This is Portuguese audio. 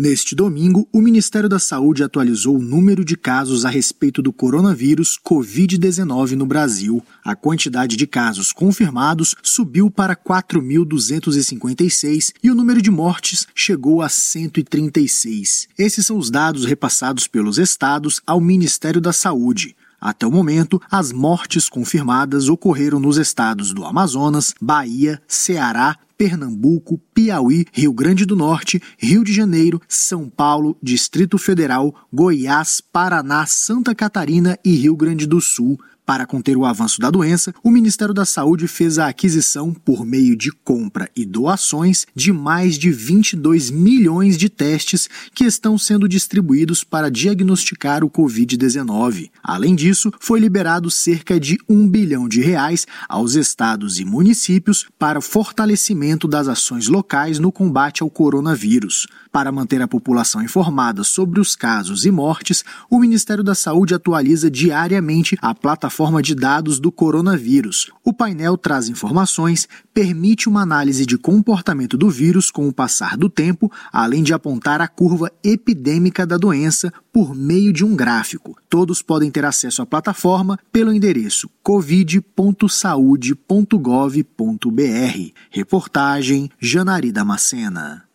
Neste domingo, o Ministério da Saúde atualizou o número de casos a respeito do coronavírus Covid-19 no Brasil. A quantidade de casos confirmados subiu para 4.256 e o número de mortes chegou a 136. Esses são os dados repassados pelos estados ao Ministério da Saúde. Até o momento, as mortes confirmadas ocorreram nos estados do Amazonas, Bahia, Ceará, Pernambuco, Piauí, Rio Grande do Norte, Rio de Janeiro, São Paulo, Distrito Federal, Goiás, Paraná, Santa Catarina e Rio Grande do Sul. Para conter o avanço da doença, o Ministério da Saúde fez a aquisição, por meio de compra e doações, de mais de 22 milhões de testes que estão sendo distribuídos para diagnosticar o Covid-19. Além disso, foi liberado cerca de um bilhão de reais aos estados e municípios para fortalecimento das ações locais no combate ao coronavírus. Para manter a população informada sobre os casos e mortes, o Ministério da Saúde atualiza diariamente a plataforma plataforma de dados do coronavírus. O painel traz informações, permite uma análise de comportamento do vírus com o passar do tempo, além de apontar a curva epidêmica da doença por meio de um gráfico. Todos podem ter acesso à plataforma pelo endereço covid.saude.gov.br. Reportagem Janari Damascena.